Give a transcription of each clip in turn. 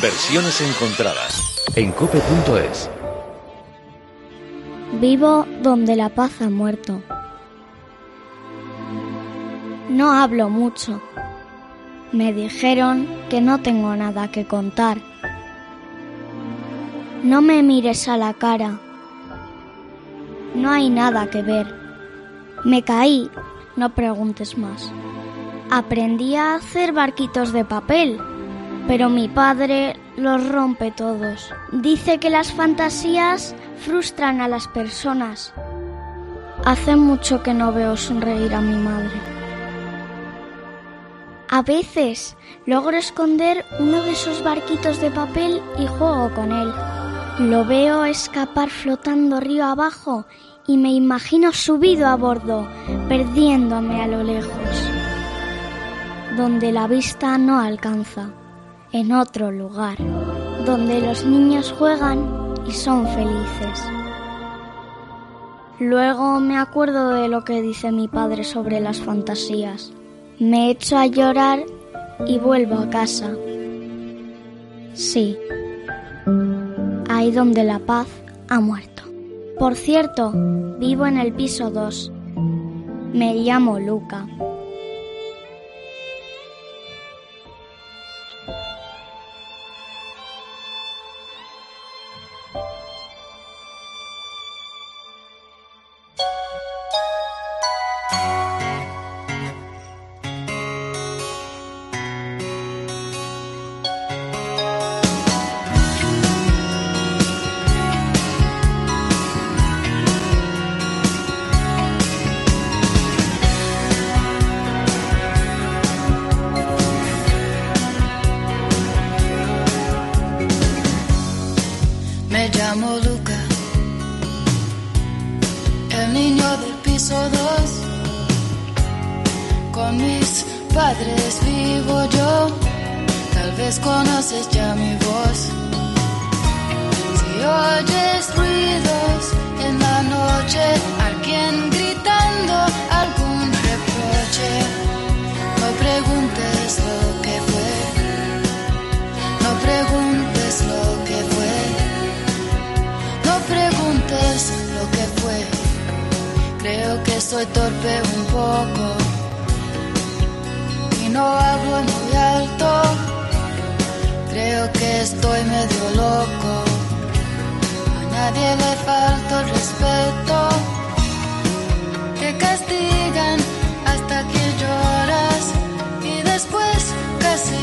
Versiones encontradas en cope.es. Vivo donde la paz ha muerto. No hablo mucho. Me dijeron que no tengo nada que contar. No me mires a la cara. No hay nada que ver. Me caí, no preguntes más. Aprendí a hacer barquitos de papel pero mi padre los rompe todos. Dice que las fantasías frustran a las personas. Hace mucho que no veo sonreír a mi madre. A veces logro esconder uno de esos barquitos de papel y juego con él. Lo veo escapar flotando río abajo y me imagino subido a bordo, perdiéndome a lo lejos, donde la vista no alcanza en otro lugar, donde los niños juegan y son felices. Luego me acuerdo de lo que dice mi padre sobre las fantasías. Me echo a llorar y vuelvo a casa. Sí, ahí donde la paz ha muerto. Por cierto, vivo en el piso 2. Me llamo Luca. soy torpe un poco y no hablo muy alto. Creo que estoy medio loco. A nadie le falta el respeto. Te castigan hasta que lloras y después casi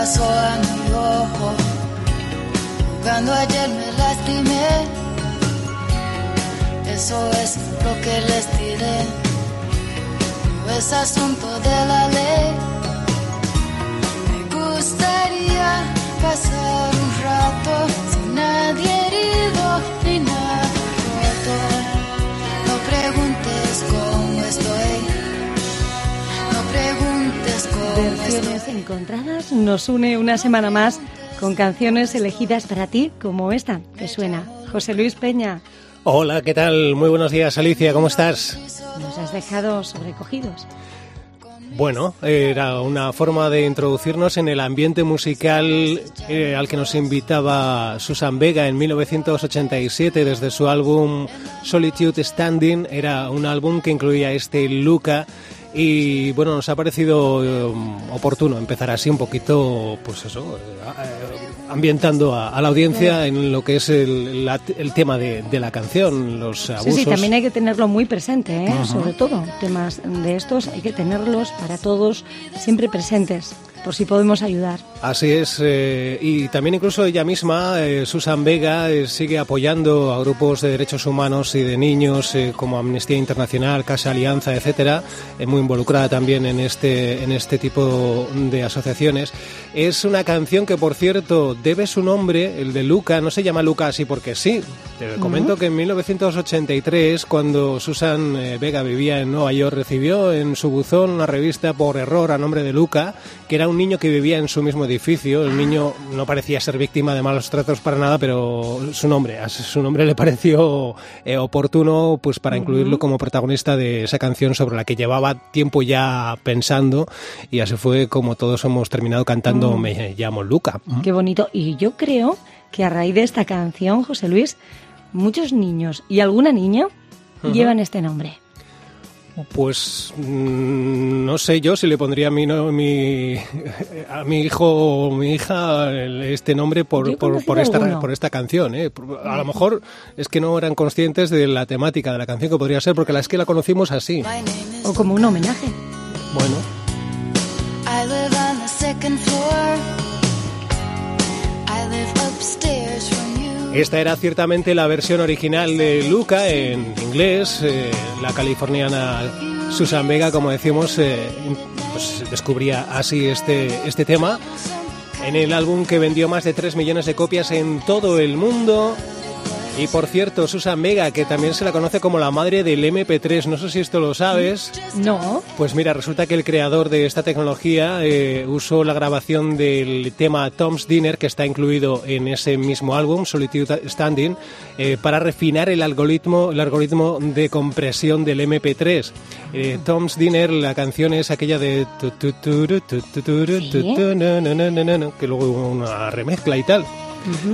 pasó a mi ojo. Jugando ayer me lastimé. Eso es lo que les diré. No es asunto de la ley. Me gustaría pasar un rato sin nadie herido ni nada roto. No preguntes cómo estoy. Versiones encontradas nos une una semana más con canciones elegidas para ti, como esta que suena. José Luis Peña. Hola, ¿qué tal? Muy buenos días, Alicia, ¿cómo estás? Nos has dejado sobrecogidos. Bueno, era una forma de introducirnos en el ambiente musical eh, al que nos invitaba Susan Vega en 1987 desde su álbum Solitude Standing. Era un álbum que incluía este Luca y bueno, nos ha parecido eh, oportuno empezar así un poquito, pues eso, eh, ambientando a, la audiencia en lo que es el, tema de, la canción, los abusos. Sí, sí, también hay que tenerlo muy presente, ¿eh? sobre todo temas de estos hay que tenerlos para todos siempre presentes. Por si podemos ayudar. Así es, eh, y también incluso ella misma, eh, Susan Vega, eh, sigue apoyando a grupos de derechos humanos y de niños como Amnistía Internacional, Casa Alianza, etcétera, muy involucrada también en este en este tipo de asociaciones. Es una canción que, por cierto, debe su nombre, el de Luca, no se llama Luca así porque sí. Te comento que en 1983, cuando Susan Vega vivía en Nueva York, recibió en su buzón una revista por error a nombre de Luca, que era un niño que vivía en su mismo edificio. El niño no parecía ser víctima de malos tratos para nada, pero su nombre, su nombre le pareció eh, oportuno pues para incluirlo como protagonista de esa canción sobre la que llevaba tiempo ya pensando y así fue como todos hemos terminado cantando. Me llamo Luca. Qué bonito. Y yo creo que a raíz de esta canción, José Luis, muchos niños y alguna niña llevan este nombre. Pues mm, no sé yo si le pondría a mi, mi, a mi hijo o mi hija este nombre por, por, esta, por esta canción. ¿eh? A lo mejor es que no eran conscientes de la temática de la canción que podría ser, porque la es que la conocimos así. O como un homenaje. Bueno. Esta era ciertamente la versión original de Luca en inglés. Eh, la californiana Susan Vega, como decimos, eh, pues descubría así este, este tema en el álbum que vendió más de 3 millones de copias en todo el mundo. Y por cierto, Susan Vega, que también se la conoce como la madre del MP3, no sé si esto lo sabes. No. Pues mira, resulta que el creador de esta tecnología eh, usó la grabación del tema Tom's Dinner, que está incluido en ese mismo álbum, Solitude Standing, eh, para refinar el algoritmo, el algoritmo de compresión del MP3. Tom's Dinner, la canción es aquella de... Que luego hubo una remezcla y tal.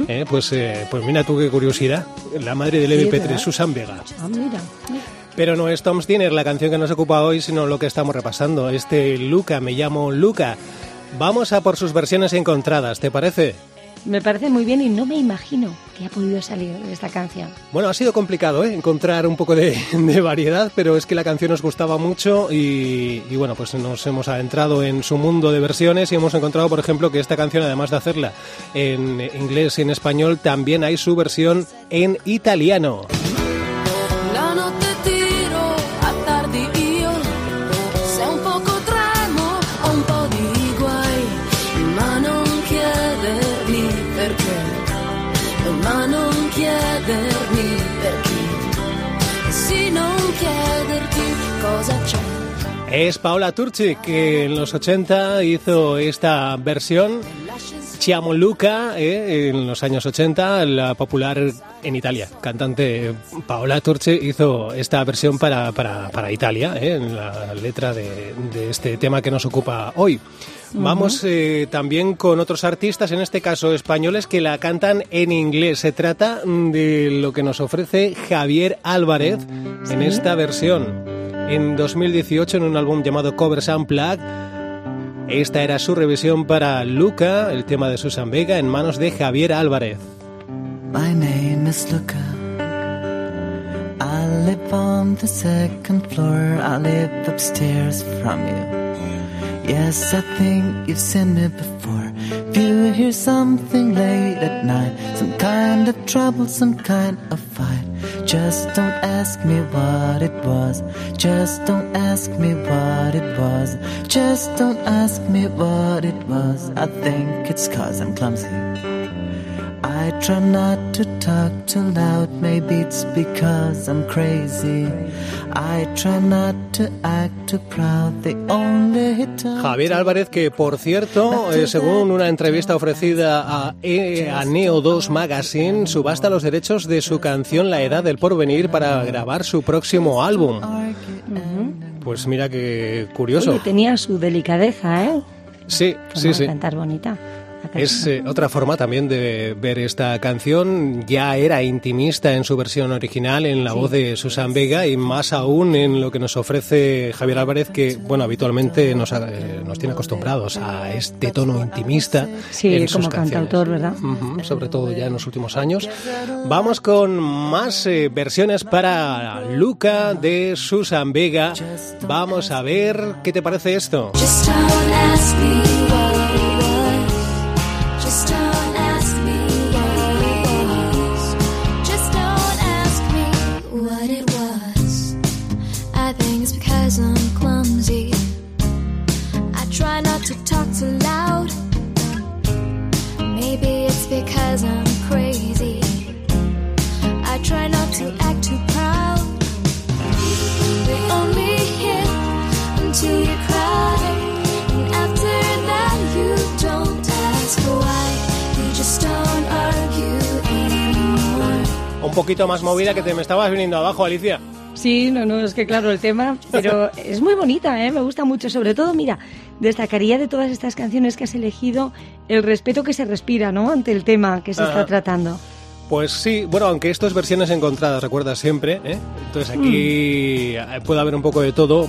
Eh, pues, eh, pues mira tú qué curiosidad. La madre del MP3, Susan Vega. Ah, mira, Pero no es Tom's Dinner la canción que nos ocupa hoy, sino lo que estamos repasando. Este Luca, me llamo Luca. Vamos a por sus versiones encontradas, ¿te parece? Me parece muy bien y no me imagino que ha podido salir de esta canción. Bueno, ha sido complicado ¿eh? encontrar un poco de, variedad, pero es que la canción nos gustaba mucho y, y, bueno, pues nos hemos adentrado en su mundo de versiones y hemos encontrado, por ejemplo, que esta canción, además de hacerla en inglés y en español, también hay su versión en italiano. Es Paola Turci que en los 80 hizo esta versión Chiamo Luca eh, en los años 80, la popular en Italia. Cantante Paola Turci hizo esta versión para, para, Italia, eh, en la letra de, este tema que nos ocupa hoy. Vamos eh, también con otros artistas, en este caso españoles, que la cantan en inglés. Se trata de lo que nos ofrece Javier Álvarez en esta versión en 2018 en un álbum llamado Covers Unplugged. Esta era su revisión para Luca, el tema de Susan Vega, en manos de Javier Álvarez. My name is Luca. I live on the second floor. I live upstairs from you. Yes, I think you've seen me before. If you hear something late at night, some kind of trouble, some kind of fight. Just don't ask me what it was. Just don't ask me what it was. Just don't ask me what it was. I think it's cause I'm clumsy. I try not to talk too loud. Maybe it's because I'm crazy. I try not to act too proud. The only Javier Álvarez, que por cierto, eh, según una entrevista ofrecida a, e, a Neo 2 Magazine, subasta los derechos de su canción La Edad del Porvenir para grabar su próximo álbum. Pues mira qué curioso. Oye, tenía su delicadeza, ¿eh? Sí, sí, sí. Cantar bonita. Es eh, otra forma también de ver esta canción. Ya era intimista en su versión original, en la voz de Susan Vega, y más aún en lo que nos ofrece Javier Álvarez, que bueno habitualmente nos, eh, nos tiene acostumbrados a este tono intimista. Sí, en como sus cantautor, ¿verdad? sobre todo ya en los últimos años. Vamos con más eh, versiones para Luca de Susan Vega. Vamos a ver qué te parece esto. Just un poquito más movida que te me estabas viniendo abajo, Alicia. Sí, no, no, es que claro el tema, pero es muy bonita, ¿eh? me gusta mucho. Sobre todo, mira, destacaría de todas estas canciones que has elegido el respeto que se respira, ¿no? Ante el tema que se está tratando. Pues sí, bueno, aunque esto es versiones encontradas, recuerda siempre, ¿eh? Entonces aquí eh, puede haber un poco de todo.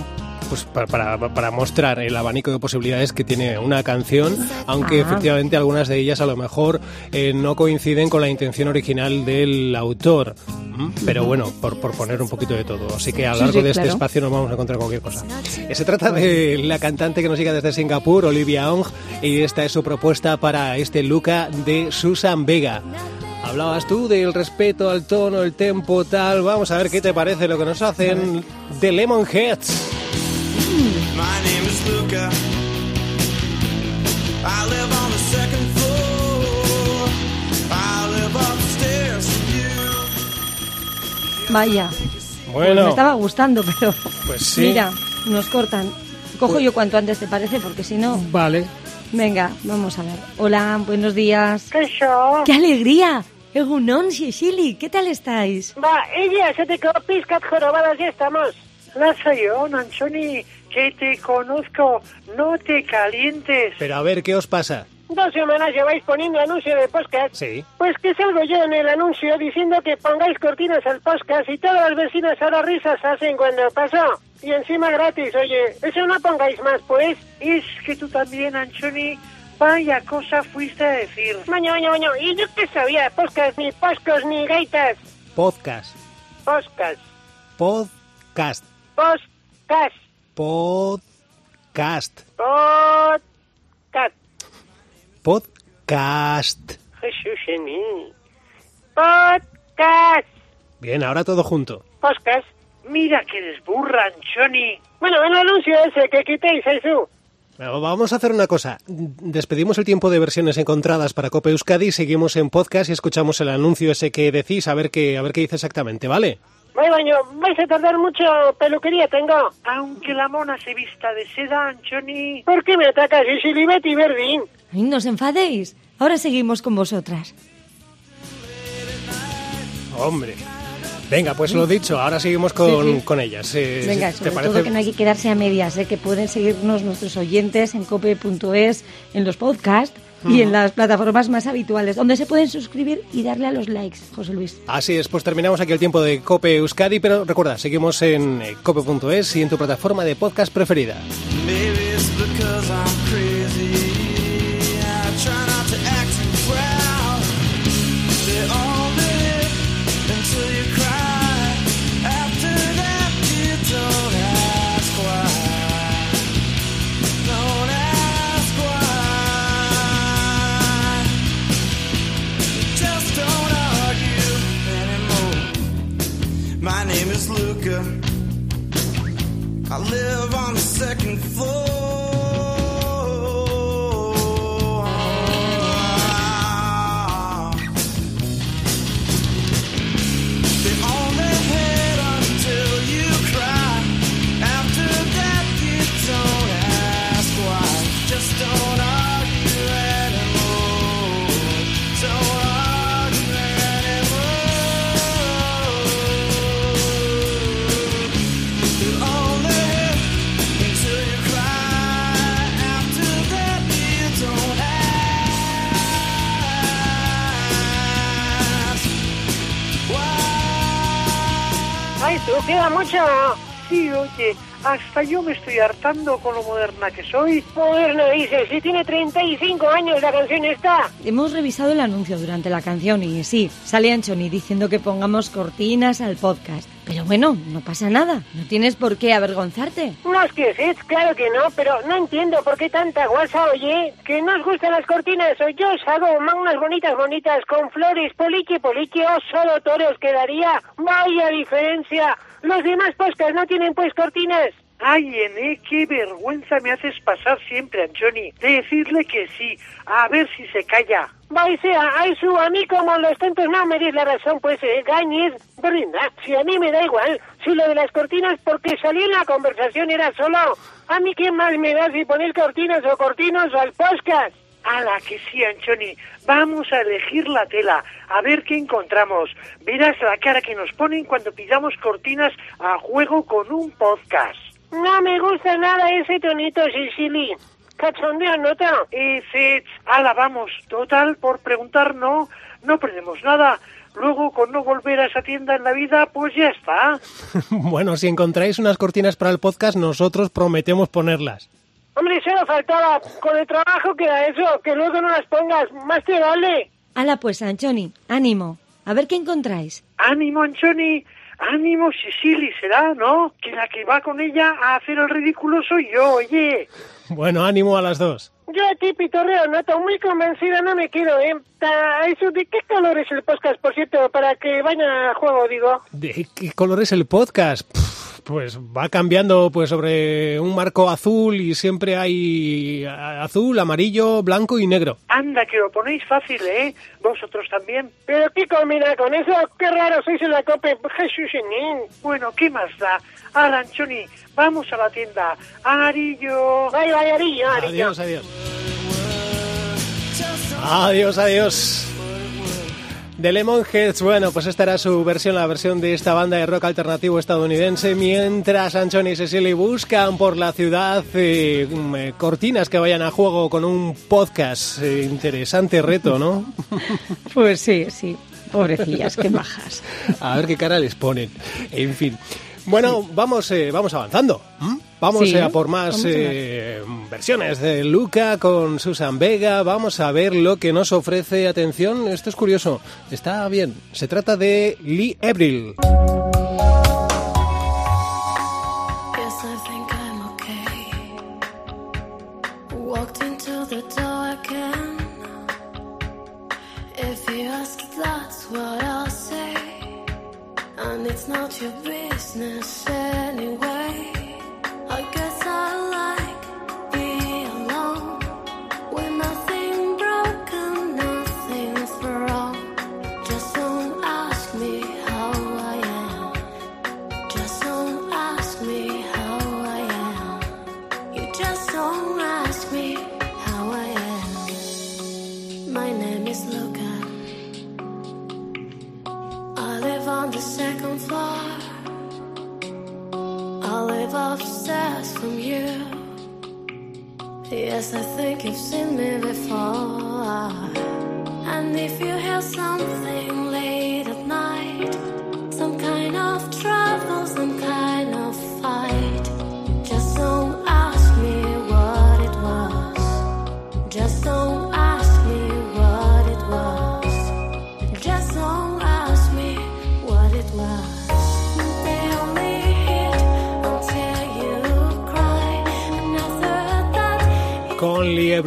Pues para, para, para mostrar el abanico de posibilidades que tiene una canción, aunque Ah. efectivamente algunas de ellas a lo mejor eh, no coinciden con la intención original del autor. ¿m? Pero bueno, por, por poner un poquito de todo. Así que a lo largo sí, de este espacio nos vamos a encontrar cualquier cosa. Se trata de la cantante que nos llega desde Singapur, Olivia Ong, y esta es su propuesta para este Luca de Susan Vega. Hablabas tú del respeto al tono, el tempo, tal. Vamos a ver qué te parece lo que nos hacen de Lemonheads. My name is Luca. I live on the second floor. I live upstairs from you. Vaya, pues Bueno, me estaba gustando, pero pues sí. mira, nos cortan. Cojo yo cuanto antes, ¿te parece? Porque si no... Vale. Venga, vamos a ver. Hola, buenos días. ¿Qué això? ¡Qué alegría! Egunon, Shishili, ¿qué tal estáis? Va, ella, se te piscat jorobadas, ya estamos. La soy yo, Nanchoni, que te conozco, no te calientes. Pero a ver, ¿qué os pasa? Dos semanas lleváis poniendo anuncio de podcast. Sí. Pues que salgo yo en el anuncio diciendo que pongáis cortinas al podcast y todas las vecinas ahora risas hacen cuando pasó. Y encima gratis, oye, eso no pongáis más, pues. Es que tú también, Anchoni, vaya cosa fuiste a decir. Maño, maño, maño, y yo qué sabía, podcast, ni poscos, ni gaitas. Podcast. Podcast, Podcast. Podcast, Podcast. podcast. Podcast. Jesús en mí. Podcast. Bien, ahora todo junto. Podcast. Mira que eres burra, Anchoni. Bueno, el anuncio ese que quitéis, Jesús. Vamos a hacer una cosa. Despedimos el tiempo de versiones encontradas para Cope Euskadi, seguimos en podcast y escuchamos el anuncio ese que decís, a ver qué, a ver qué dice exactamente, ¿vale? Vaya baño, vais a tardar mucho, peluquería tengo. Aunque la mona se vista de seda, Anchoni. ¿Por qué me atacas, Isilibet y Verdín? Ay, no os enfadéis. Ahora seguimos con vosotras. Hombre. Venga, pues lo dicho, ahora seguimos con, Sí, sí. con ellas. Eh, Venga, ¿Te sobre parece? todo que no hay que quedarse a medias, ¿eh? que pueden seguirnos nuestros oyentes en cope.es, en los podcasts y en las plataformas más habituales, donde se pueden suscribir y darle a los likes, José Luis. Así es, pues terminamos aquí el tiempo de Cope Euskadi, pero recuerda, seguimos en eh, cope.es y en tu plataforma de podcast preferida. I live on the second floor. Tú, queda mucho. Sí, oye, hasta yo me estoy hartando con lo moderna que soy. Moderno, dices, si tiene 35 años la canción esta. Hemos revisado el anuncio durante la canción y sí, sale Anchoni diciendo que pongamos cortinas al podcast. Pero bueno, no pasa nada, no tienes por qué avergonzarte. No es que es, claro que no, pero no entiendo por qué tanta guasa, oye. Que no os gustan las cortinas, o yo os hago unas bonitas, bonitas, con flores, polique, polique, o solo toros quedaría. Vaya diferencia. Los demás podcasts no tienen pues cortinas. Ay, Ene, qué vergüenza me haces pasar siempre, Anchoni. De decirle que sí, a ver si se calla. Vai sea, ay su, a mí como los tontos no me dis la razón, pues, eh, gañes. Brinda, si a mí me da igual, si lo de las cortinas, porque salió en la conversación era solo, a mí qué más me da si poner cortinas o cortinos al podcast. Ala, que sí, Anchoni. Vamos a elegir la tela, a ver qué encontramos. Verás la cara que nos ponen cuando pidamos cortinas a juego con un podcast. No me gusta nada ese tonito, Sicily. Cachondeo, nota. Eh, Fitz, ala, vamos. Total, por preguntar no, no perdemos nada. Luego, con no volver a esa tienda en la vida, pues ya está. bueno, si encontráis unas cortinas para el podcast, nosotros prometemos ponerlas. Hombre, solo faltaba. Con el trabajo queda eso, que luego no las pongas. Más te vale. Hala pues, Anchoni, ánimo. A ver qué encontráis. Ánimo, Anchoni. Ánimo, Sicily, será, ¿no? Que la que va con ella a hacer el ridículo soy yo, oye. Bueno, ánimo a las dos. Yo a ti, Pitorreo, noto muy convencida, no me quiero, ¿eh? Eso, ¿De qué color es el podcast, por cierto, para que vaya a juego, digo? ¿De qué color es el podcast? Pff, Pues va cambiando pues sobre un marco azul y siempre hay a- azul, amarillo, blanco y negro. Anda, que lo ponéis fácil, ¿eh? Vosotros también. Pero qué combina con eso, qué raro sois en la cope, Jesús. Bueno, ¿qué más da? Aranchoni, vamos a la tienda. Arillo. Vaya, vaya, Arillo, Arillo. Adiós, adiós. Adiós, adiós. The Lemonheads, bueno, pues esta era su versión, la versión de esta banda de rock alternativo estadounidense, mientras Anchoni y Cecily buscan por la ciudad eh, eh, cortinas que vayan a juego con un podcast. Eh, interesante reto, ¿no? Pues sí, sí. Pobrecillas, qué bajas. A ver qué cara les ponen. En fin. Bueno, vamos, eh, vamos avanzando. ¿m? Vamos Sí, eh, a por más eh, versiones de Luca con Susan Vega. Vamos a ver lo que nos ofrece. Atención, esto es curioso. Está bien. Se trata de Lee Abril. this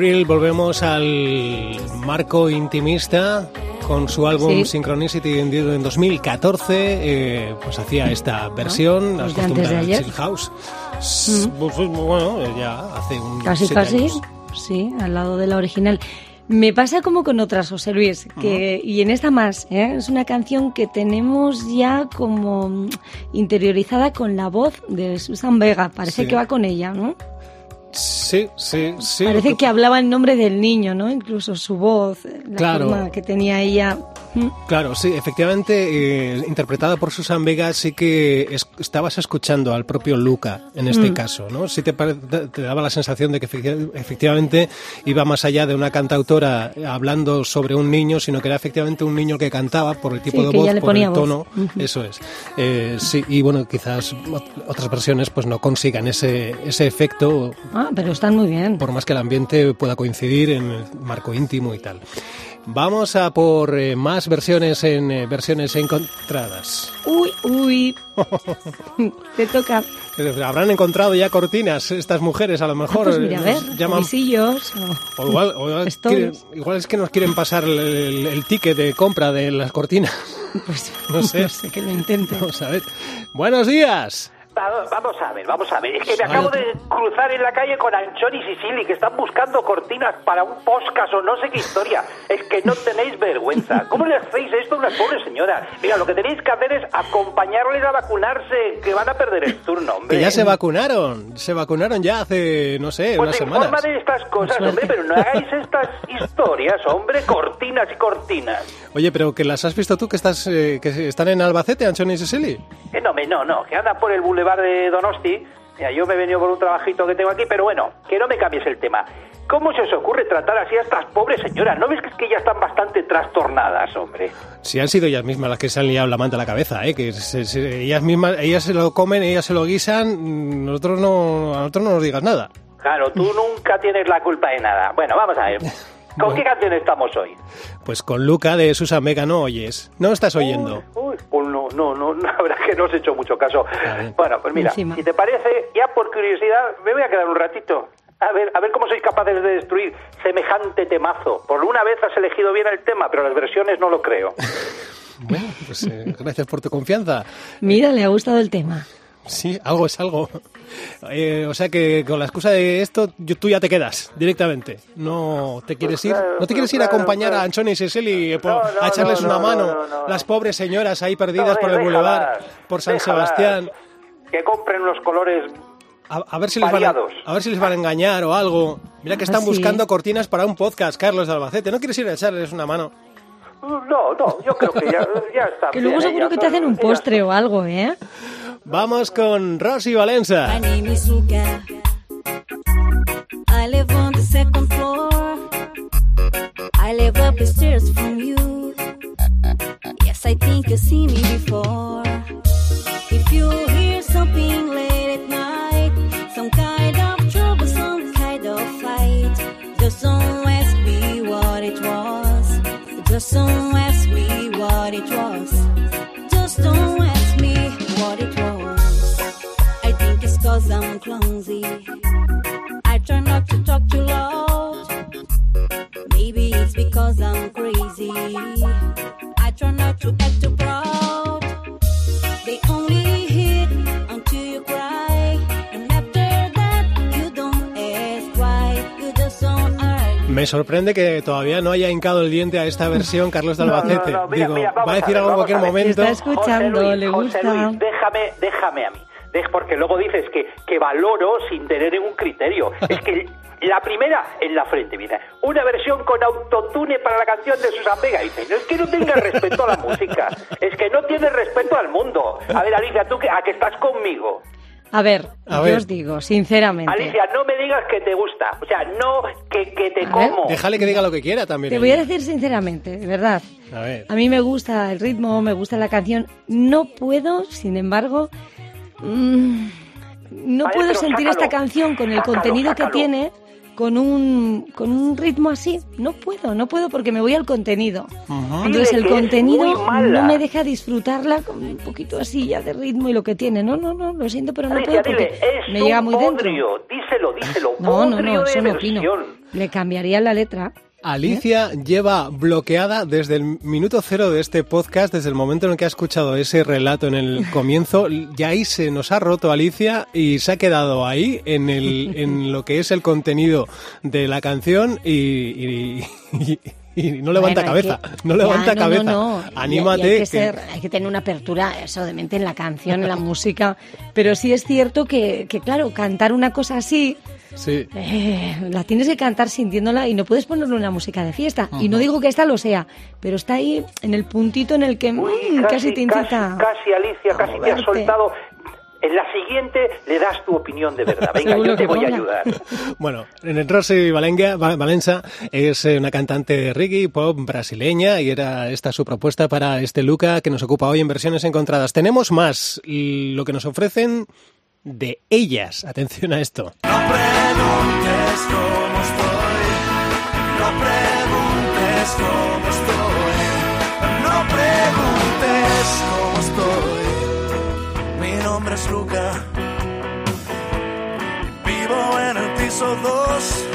Abril volvemos al marco intimista. Con su álbum Sí. Synchronicity vendido en 2014, eh, pues hacía esta versión, Pues las de antes de costumbres ayer. Chill House. S- pues, bueno, ya hace un Casi, casi. años. Sí, al lado de la original. Me pasa como con otras, José Luis, que, y en esta más, ¿eh? es una canción que tenemos ya como mm, interiorizada con la voz de Susan Vega. Parece Sí. que va con ella, ¿no? Sí, sí, sí. Parece que hablaba en nombre del niño, ¿no? Incluso su voz, la Claro. forma que tenía ella. Claro, sí, efectivamente, eh, interpretada por Susan Vega, sí que es- estabas escuchando al propio Luca en este Mm. caso, ¿no? Sí te, te daba la sensación de que efecti- efectivamente iba más allá de una cantautora hablando sobre un niño, sino que era efectivamente un niño que cantaba por el tipo Sí, de voz, por el voz. tono, eso es. Eh, sí, y bueno, quizás ot- otras versiones pues no consigan ese, ese efecto Ah, pero están muy bien. por más que el ambiente pueda coincidir en el marco íntimo y tal. Vamos a por eh, más versiones en eh, versiones encontradas. Uy, uy. Te toca. Habrán encontrado ya cortinas estas mujeres, a lo Ah, mejor. pues mira, a ver, llaman, o- o igual, o igual stories. quieren- igual es que nos quieren pasar el, el- el ticket de compra de las cortinas. Pues No sé. no sé que lo intenten. Vamos a ver. Buenos días. Va- Vamos a ver, vamos a ver. Es que me acabo de cruzar en la calle con Anchón y Sicily, que están buscando cortinas para un podcast o no sé qué historia. Es que no tenéis vergüenza. ¿Cómo le hacéis esto a unas pobres señoras? Mira, lo que tenéis que hacer es acompañarles a vacunarse, que van a perder el turno, hombre. Que ya se vacunaron, se vacunaron ya hace, no sé, unas Pues informa semanas. de estas cosas, hombre, pero no hagáis estas historias, hombre, cortinas y cortinas. Oye, pero que las has visto tú que estás eh, que están en Albacete, Anchón y Cecily. Eh, no, me- no, no, que anda por el de Donosti. Mira, yo me he venido por un trabajito que tengo aquí, pero bueno, que no me cambies el tema. ¿Cómo se os ocurre tratar así a estas pobres señoras? ¿No ves que es que ya están bastante trastornadas, hombre? Si han sido ellas mismas las que se han liado la manta a la cabeza, ¿eh? que se- se- ellas mismas, ellas se lo comen, ellas se lo guisan, nosotros no, a nosotros no nos digas nada. Claro, tú nunca tienes la culpa de nada. Bueno, vamos a ver. ¿Con qué canción estamos hoy? Pues con Luca de Susan Vega no oyes, no estás oyendo. Uy, pues no, no, no, la verdad es que no os he hecho mucho caso. Bueno, pues mira, Encima. si te parece, ya por curiosidad, me voy a quedar un ratito. A ver, a ver cómo sois capaces de destruir semejante temazo. Por una vez has elegido bien el tema, pero las versiones no lo creo. Bueno, pues eh, gracias por tu confianza. Mira, le ha gustado el tema. Sí, algo es algo. Eh, o sea que con la excusa de esto, yo- tú ya te quedas directamente. No te quieres ir, claro, no te quieres ir a acompañar claro. a Anchón y Cecily eh, No, no, a echarles no, una no, mano. no, no, no. Las pobres señoras ahí perdidas No, por el boulevard, por San. Sebastián. Que compren unos colores. A, a ver si les van a, a ver si les van a engañar o algo. Mira que están sí. buscando cortinas para un podcast, Carlos de Albacete. ¿No quieres ir a echarles una mano? No, no, yo creo que ya, ya está. Que luego bien, seguro ellas que te hacen un postre o algo, ¿eh? Vamos con Rosy Valenza. I live on the second floor. I live up the stairs from you. Yes, I think you've seen me before. If you hear something late at night, some kind of trouble, some kind of fight, just don't ask me what it was. Just don't ask me what it was. Clumsy. I try not to talk too loud. Maybe it's because I'm crazy. I try not to act too proud. They only hit until you cry. And after that, you don't ask why. You just don't argue. Me sorprende que todavía no haya hincado el diente a esta versión Carlos de No, no, Albacete. no, mira, Digo, mira, va a decir a ver, algo en cualquier momento. Está escuchando, José Luis, le José gusta. Luis, déjame, déjame a mí. Dej- Porque luego dices que, que valoro sin tener ningún criterio. Es que la primera en la frente, mira, una versión con autotune para la canción de Susan Vega. Y dice, no es que no tengas respeto a la música, es que no tienes respeto al mundo. A ver, Alicia, tú que, a que estás conmigo. A ver, A yo ver. os digo, sinceramente. Alicia, no me digas que te gusta. O sea, no que, que te A ver. como. Déjale que diga lo que quiera también. Te voy a decir sinceramente, de verdad. A ver. A mí me gusta el ritmo, me gusta la canción. No puedo, sin embargo, mm, no Vale, puedo sentir sácalo, esta canción con el sácalo, contenido sácalo. que tiene con un, con un ritmo así. No puedo, no puedo porque me voy al contenido. Entonces Dile el contenido no me deja disfrutarla con un poquito así ya de ritmo y lo que tiene. No, no, no, lo siento, pero no Alicia, puedo porque es me llega muy dentro. Díselo, díselo. No, no, no, de eso no opino. Le cambiaría la letra. Alicia lleva bloqueada desde el minuto cero de este podcast, desde el momento en el que ha escuchado ese relato en el comienzo. Ya ahí se nos ha roto Alicia y se ha quedado ahí en, el, en lo que es el contenido de la canción y, y- y- y no levanta Bueno, cabeza. que- No levanta Ya, no, cabeza. no, no. Anímate. y hay, que que- ser- hay que tener una apertura, eso de mente en la canción, en la música. Pero sí es cierto que, que, claro, cantar una cosa así, Sí. eh, la tienes que cantar sintiéndola y no puedes ponerle una música de fiesta. Y no digo que esta lo sea, pero está ahí en el puntito en el que Uy, mm, casi, te incita. Casi, casi, Alicia, a casi te has soltado. En la siguiente le das tu opinión de verdad. Venga, yo te voy a ayudar. Bueno, en el Rosy Valenga, Va- Valenza es eh, una cantante de reggae pop brasileña y era esta su propuesta para este Luca que nos ocupa hoy en versiones encontradas. Tenemos más y lo que nos ofrecen de ellas. Atención a esto. No preguntes cómo estoy, no preguntes cómo estoy, no preguntes cómo estoy. Mi nombre es Luca, vivo en el piso 2,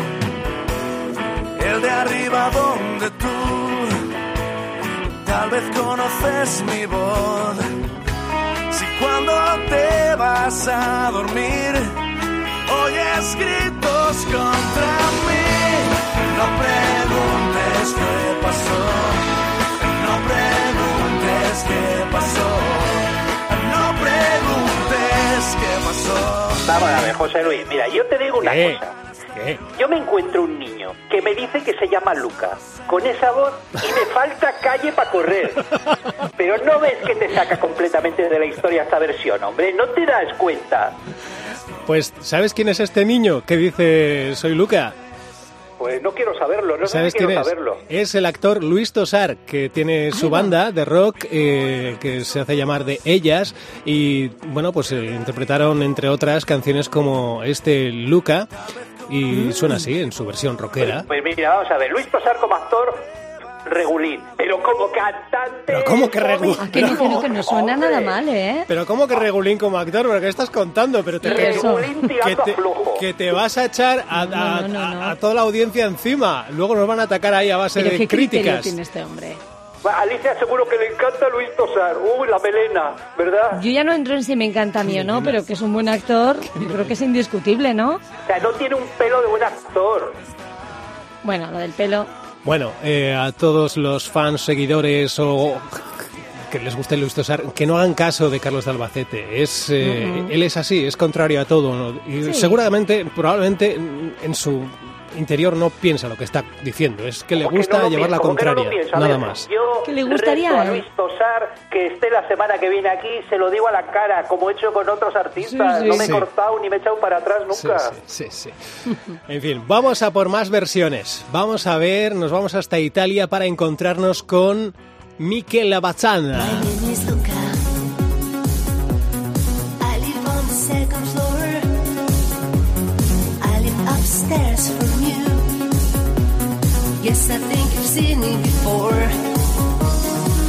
el de arriba donde tú tal vez conoces mi voz. Cuando te vas a dormir. Oyes gritos contra mí. No preguntes qué pasó. No preguntes qué pasó. No preguntes qué pasó. Vamos a ver, José Luis, mira, yo te digo una ¿Qué? cosa. ¿Qué? Yo me encuentro un niño que me dice que se llama Luca, con esa voz y me falta calle para correr. Pero no ves que te saca completamente de la historia esta versión, hombre, no te das cuenta. Pues, ¿sabes quién es este niño que dice soy Luca? Pues no quiero saberlo, no sé ¿Sabes quiero quién es? saberlo. Es el actor Luis Tosar, que tiene su banda de rock eh, que se hace llamar de Ellas y, bueno, pues eh, interpretaron, entre otras, canciones como este Luca y suena así, en su versión rockera. Pues mira, vamos a ver, Luis Tosar como actor, regulín, pero como cantante... Pero ¿cómo que regulín? Ah, que no, que no, que no suena Hombre. nada mal, ¿eh? Pero ¿cómo que regulín como actor? ¿Pero qué estás contando? Pero te, que, que te, que te vas a echar a, a- No, no, no, no. a- a toda la audiencia encima. Luego nos van a atacar ahí a base Pero de qué críticas. tiene este hombre. Alicia seguro que le encanta Luis Tosar, uy, la melena, ¿verdad? Yo ya no entro en si me encanta a mí o no, pero que es un buen actor, yo creo que es indiscutible, ¿no? O sea, no tiene un pelo de buen actor. Bueno, lo del pelo. Bueno, eh, a todos los fans, seguidores o que les guste Luis Tosar, que no hagan caso de Carlos de Albacete. Es, eh, Él es así, es contrario a todo. ¿no? Y Sí. seguramente, probablemente en su interior no piensa lo que está diciendo. Es que le ¿Por qué gusta no lo llevar la no lo contraria, piensa? A nada ver, más. Yo Que le gustaría, a ¿eh? Luis Tosar que esté la semana que viene aquí, se lo digo a la cara, como he hecho con otros artistas. Sí, sí. no me he Sí. cortado ni me he echado para atrás nunca. sí, sí, sí. En fin, vamos a por más versiones. Vamos a ver, nos vamos hasta Italia para encontrarnos con Michele Bazzana. Seen me before.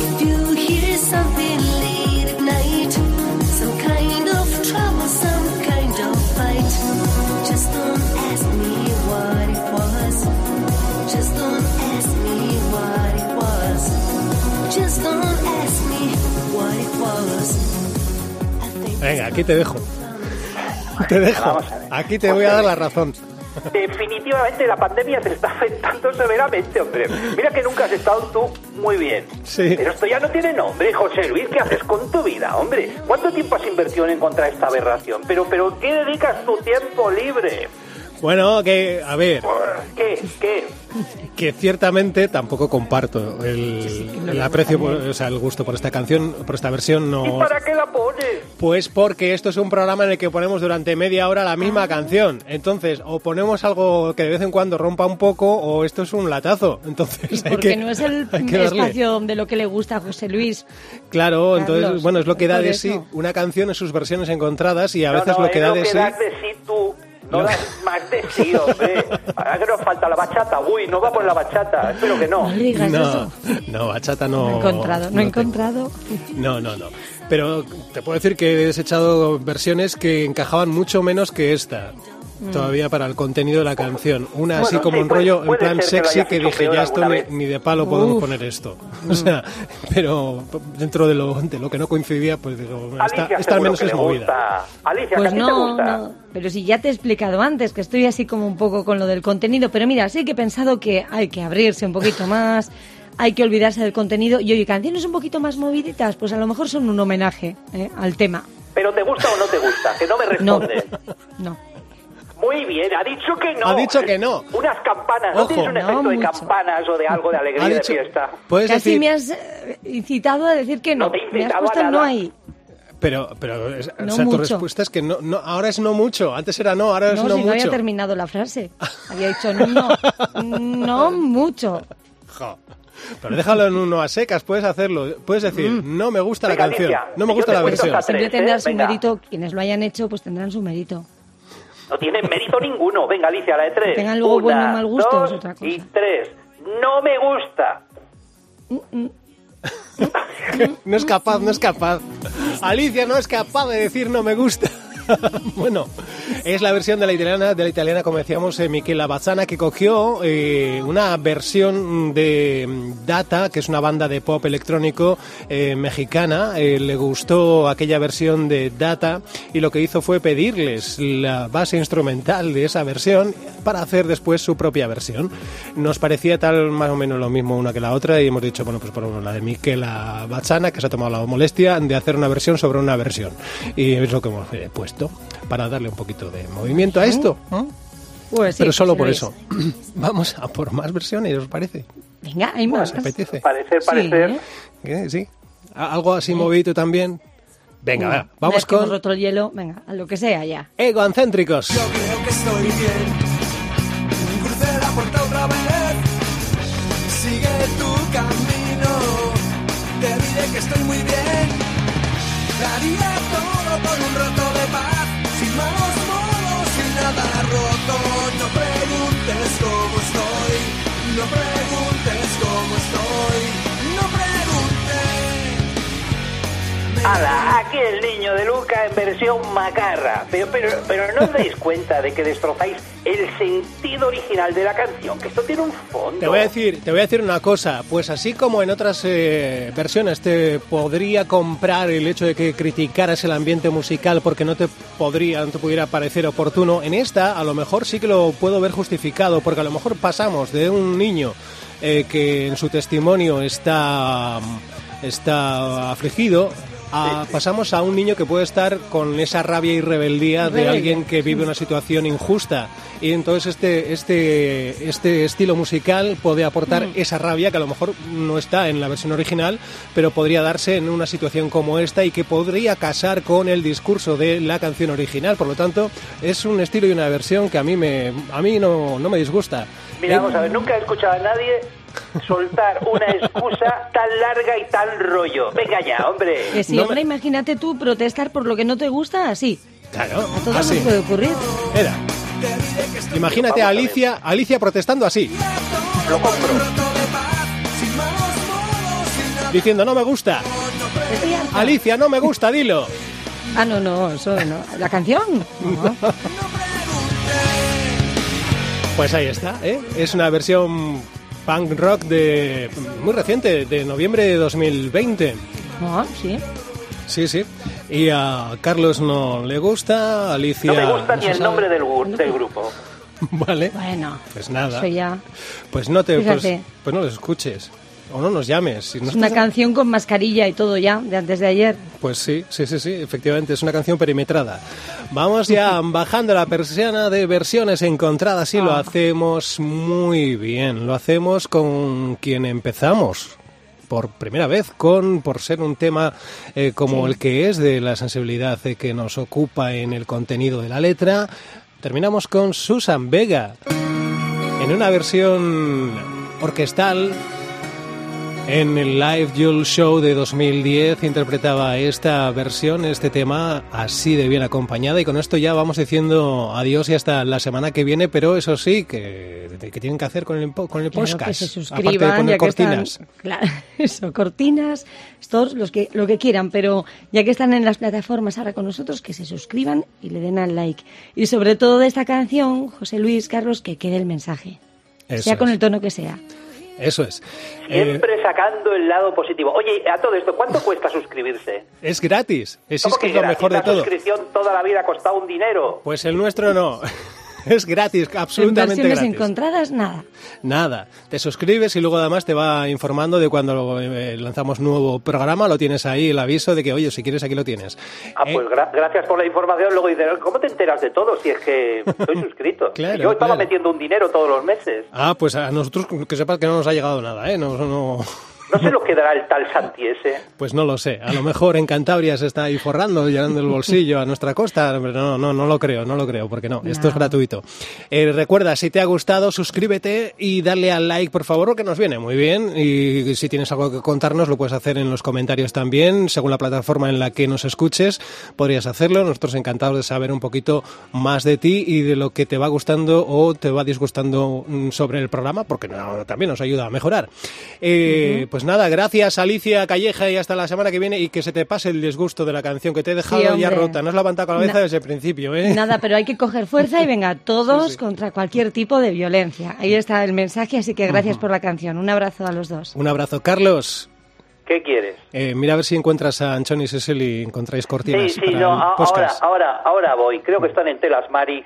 If you hear something late at night, some kind of trouble, some kind of fight, just don't ask me what it was. Just don't ask me what it was. Just don't ask me what it was. Venga, aquí te dejo. Te dejo. Aquí te voy a dar la razón. Definitivamente la pandemia te está afectando severamente, hombre. Mira que nunca has estado tú muy bien. Sí. Pero esto ya no tiene nombre, José Luis. ¿Qué haces con tu vida, hombre? ¿Cuánto tiempo has invertido en encontrar esta aberración? Pero, pero, ¿qué dedicas tu tiempo libre? Bueno, que, a ver, ¿Qué? ¿Qué? que ciertamente tampoco comparto el, el aprecio, por- o sea, el gusto por esta canción, por esta versión, ¿Y no. para qué la pones? Pues porque esto es un programa en el que ponemos durante media hora la misma canción. Entonces, o ponemos algo que de vez en cuando rompa un poco, o esto es un latazo. Entonces, hay Porque que, no es el que espacio de lo que le gusta a José Luis. Claro, entonces, bueno, es lo que da de eso. sí una canción en sus versiones encontradas y a No, veces no, lo que es da lo de que sí. das de sí tú. No das más de sí, hombre. Ahora que nos falta la bachata. Uy, no va por la bachata. Espero que no. No No, bachata no. No he encontrado, no, he encontrado. No, no, no. Pero te puedo decir que he desechado versiones que encajaban mucho menos que esta. Todavía para el contenido de la canción. Una así como sí, un puede- rollo en plan que sexy que dije, ya esto ni, vez". ni de palo podemos poner esto. O sea, pero dentro de lo, de lo que no coincidía, pues digo, esta, Alicia esta al menos es movida. gusta. Alicia, ¿que a Pues te no, gusta? no, pero si ya te he explicado antes que estoy así como un poco con lo del contenido, pero mira, sí que he pensado que hay que abrirse un poquito más, hay que olvidarse del contenido y oye, canciones un poquito más moviditas, pues a lo mejor son un homenaje ¿eh? al tema. ¿Pero te gusta o no te gusta? Que no me No, responde. no. Muy bien, ha dicho que no. Ha dicho que no. Unas campanas. ¿No tienes un No efecto de mucho. campanas o de algo de alegría de fiesta? Puedes Casi decir, me has eh, incitado a decir que no. No te he me has incitado puesto a no ahí. pero, pero es- o No sea, tu mucho. respuesta es que no, no, ahora es no mucho. Antes era no, ahora es No, no si no había mucho. terminado la frase. Había dicho no, no mucho. Jo. Pero déjalo en uno a secas, puedes hacerlo. Puedes decir, no me gusta la canción, Alicia, no me gusta la versión. Siempre Tres, tendrán ¿eh? su Venga. mérito. Quienes lo hayan hecho, pues tendrán su mérito. No tiene mérito ninguno. Venga, Alicia, la de tres. Tengan luego Una, mal gusto, dos es otra cosa. Y tres. No me gusta. No es capaz, no es capaz. Alicia no es capaz de decir no me gusta. bueno, Es la versión de la italiana, de la italiana como decíamos, eh, Michela Bazzana, que cogió eh, una versión de Data, que es una banda de pop electrónico eh, mexicana. Eh, le gustó aquella versión de Data y lo que hizo fue pedirles la base instrumental de esa versión para hacer después su propia versión. Nos parecía tal más o menos lo mismo una que la otra y hemos dicho, bueno, pues por ejemplo la de Michela Bazzana, que se ha tomado la molestia de hacer una versión sobre una versión. Y es lo que hemos puesto para darle un poquito de movimiento a esto. ¿no? Pues sí, Pero solo José por eso. Vamos a por más versiones, ¿os parece? Venga, hay más. ¿Os apetece? Parecer, Sí. ¿eh? ¿Sí? ¿A- ¿Algo así movido también? Venga, Una vamos hemos con roto el hielo, venga, a lo que sea ya. Egoancéntricos. Yo creo que estoy bien. Crucé la puerta otra vez. Sigue tu camino. Te diré que estoy muy bien. Daría todo por un rato ¡Hala! Aquí el niño de Luca en versión macarra. Pero, pero, pero no os dais cuenta de que destrozáis el sentido original de la canción, que esto tiene un fondo. Te voy a decir, te voy a decir una cosa, pues así como en otras eh, versiones te podría comprar el hecho de que criticaras el ambiente musical porque no te podría, no te pudiera parecer oportuno, en esta a lo mejor sí que lo puedo ver justificado, porque a lo mejor pasamos de un niño eh, que en su testimonio está está afligido a- pasamos a un niño que puede estar con esa rabia y rebeldía de alguien que vive una situación injusta. Y entonces este este este estilo musical puede aportar esa rabia que a lo mejor no está en la versión original pero podría darse en una situación como esta y que podría casar con el discurso de la canción original. Por lo tanto es un estilo y una versión que a mí me a mí no, no me disgusta. Mira, Eh, vamos a ver, nunca he escuchado a nadie soltar una excusa tan larga y tan rollo. Venga ya, hombre. Que sí, No hombre, me- imagínate tú protestar por lo que no te gusta así. claro A todos así nos puede ocurrir. era imagínate a Alicia Alicia protestando así Lo compro. diciendo no me gusta. Alicia no me gusta dilo Ah, no, no, eso no. ¿La canción? No. Pues ahí está, ¿eh? Es una versión punk rock de muy reciente, de noviembre de 2020. Ah, sí. Sí, sí. Y a Carlos no le gusta, Alicia... No me gusta no ni el sabe. nombre del, grupo. Vale, Bueno, pues nada. ya. Pues no te... Pues, pues no los escuches. O no nos llames. Si no Es una estás- canción con mascarilla y todo ya, de antes de ayer. Pues sí, sí, sí, sí, efectivamente, es una canción perimetrada. Vamos ya bajando la persiana de versiones encontradas y lo Ah. hacemos muy bien. Lo hacemos con quien empezamos por primera vez, con por ser un tema eh, como el que es de la sensibilidad eh, que nos ocupa en el contenido de la letra. Terminamos con Susan Vega en una versión orquestal en el Live Jewel Show de 2010 interpretaba esta versión, este tema, así de bien acompañada. Y con esto ya vamos diciendo adiós y hasta la semana que viene, pero eso sí, que, que tienen que hacer con el, con el Claro, podcast. que se aparte de suscriban, poner ya que están, cortinas. claro, eso, cortinas, stores, los que, lo que quieran, pero ya que están en las plataformas ahora con nosotros, que se suscriban y le den al like. Y sobre todo de esta canción, José Luis, Carlos, que quede el mensaje, Eso sea con es. el tono que sea. Eso es. Eh, Siempre sacando el lado positivo. Oye, a todo esto, ¿cuánto cuesta suscribirse? es gratis. Es, ¿Cómo es que es lo mejor de La todo. suscripción toda la vida ha costado un dinero. Pues el nuestro no. Es gratis, En absolutamente gratis. encontradas, nada. Nada, te suscribes y luego además te va informando de cuando eh, lanzamos nuevo programa, lo tienes ahí el aviso de que, oye, si quieres aquí lo tienes. Ah, Eh, pues gra- gracias por la información. Luego dices, ¿cómo te enteras de todo si es que estoy suscrito? Claro, Yo estaba claro. metiendo un dinero todos los meses. Ah, pues a nosotros que sepas que no nos ha llegado nada, ¿eh? No, no, No sé lo que dará el tal Santi ese. pues no lo sé. A lo mejor en Cantabria se está ahí forrando, llenando el bolsillo a nuestra costa, pero no, no, no lo creo, no lo creo, porque no, esto es gratuito. Eh, recuerda, si te ha gustado, suscríbete y dale al like, por favor, que nos viene muy bien. Y si tienes algo que contarnos, lo puedes hacer en los comentarios también, según la plataforma en la que nos escuches, podrías hacerlo. Nosotros encantados de saber un poquito más de ti y de lo que te va gustando o te va disgustando mm, sobre el programa, porque no- también nos ayuda a mejorar. Eh, Pues Pues nada, gracias Alicia Calleja y hasta la semana que viene y que se te pase el disgusto de la canción que te he dejado ya rota. No has levantado con la cabeza Na- desde el principio, ¿eh? Nada, pero hay que coger fuerza y venga, todos contra cualquier tipo de violencia. Ahí está el mensaje, así que gracias por la canción. Un abrazo a los dos. Un abrazo. Carlos, ¿Qué quieres? eh, mira a ver si encuentras a Anchón y Cecil y encontráis cortinas Sí, sí, para no, ahora, ahora, ahora voy. Creo que están en telas, Mari,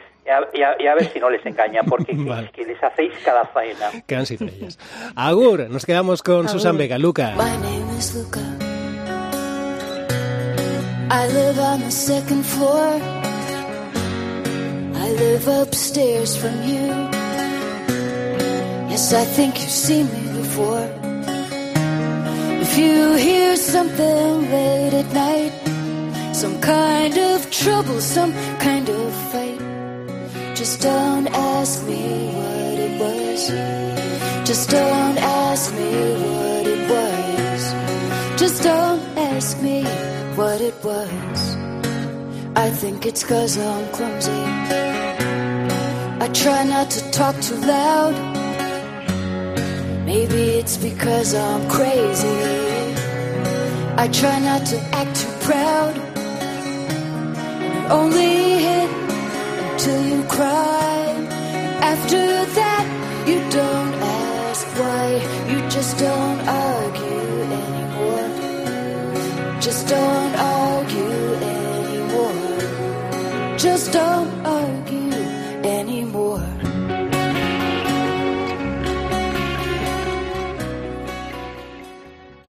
y a, y a- y a ver si no les engaña, porque Vale. es que les hacéis cada faena. Quedan ellas. Agur, nos quedamos con Susan Vega. Luca. My name is Luca. I live on the second floor. I live upstairs from you. Yes, I think you've seen me before. If you hear something late at night, some kind of trouble, some kind of just don't ask me what it was. Just don't ask me what it was. Just don't ask me what it was. I think it's cause I'm clumsy. I try not to talk too loud. Maybe it's because I'm crazy. I try not to act too proud. Only hit until you cry. After that, you don't ask why. You just don't argue anymore. Just don't argue anymore. Just don't